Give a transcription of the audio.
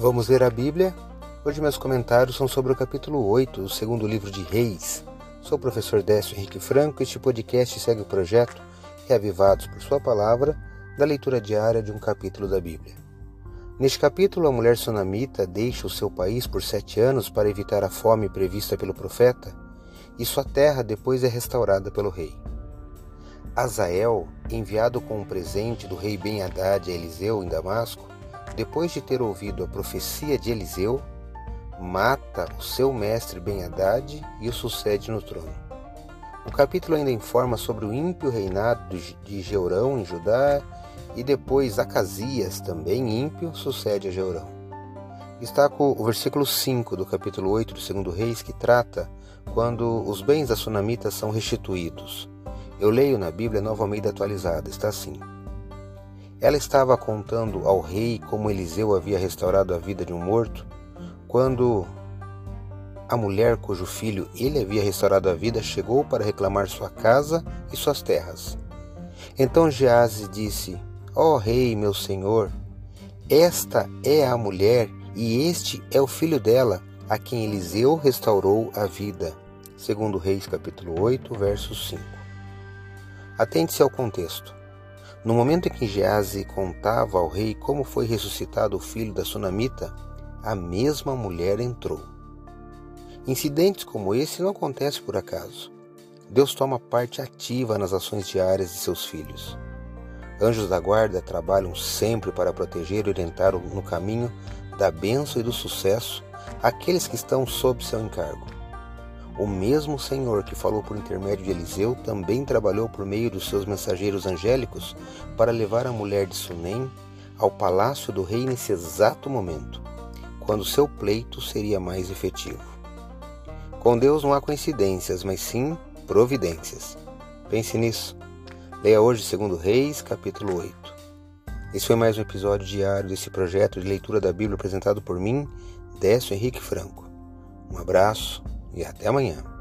Vamos ler a Bíblia? Hoje meus comentários são sobre o capítulo 8 do segundo livro de Reis. Sou o professor Décio Henrique Franco e este podcast segue o projeto Reavivados por Sua Palavra da leitura diária de um capítulo da Bíblia. Neste capítulo, a mulher sunamita deixa o seu país por sete anos para evitar a fome prevista pelo profeta e sua terra depois é restaurada pelo rei. Azael, enviado com um presente do rei Ben-Hadad a Eliseu em Damasco, depois de ter ouvido a profecia de Eliseu, mata o seu mestre Ben-Hadad e o sucede no trono. O capítulo ainda informa sobre o ímpio reinado de Jeurão em Judá e depois Acasias, também ímpio, sucede a Jeurão. Destaco o versículo 5 do capítulo 8 do 2 Reis, que trata quando os bens da sunamita são restituídos. Eu leio na Bíblia Nova Almeida atualizada, está assim. Ela estava contando ao rei como Eliseu havia restaurado a vida de um morto, quando a mulher cujo filho ele havia restaurado a vida chegou para reclamar sua casa e suas terras. Então Gease disse: Ó oh, rei, meu senhor, esta é a mulher e este é o filho dela, a quem Eliseu restaurou a vida. Segundo Reis capítulo 8, verso 5. Atente-se ao contexto. No momento em que Gease contava ao rei como foi ressuscitado o filho da sunamita, a mesma mulher entrou. Incidentes como esse não acontecem por acaso. Deus toma parte ativa nas ações diárias de seus filhos. Anjos da guarda trabalham sempre para proteger e orientar no caminho da bênção e do sucesso aqueles que estão sob seu encargo. O mesmo Senhor que falou por intermédio de Eliseu também trabalhou por meio dos seus mensageiros angélicos para levar a mulher de Sunem ao palácio do rei nesse exato momento, quando seu pleito seria mais efetivo. Com Deus não há coincidências, mas sim providências. Pense nisso. Leia hoje 2 Reis, capítulo 8. Esse foi mais um episódio diário desse projeto de leitura da Bíblia apresentado por mim, Décio Henrique Franco. Um abraço e até amanhã.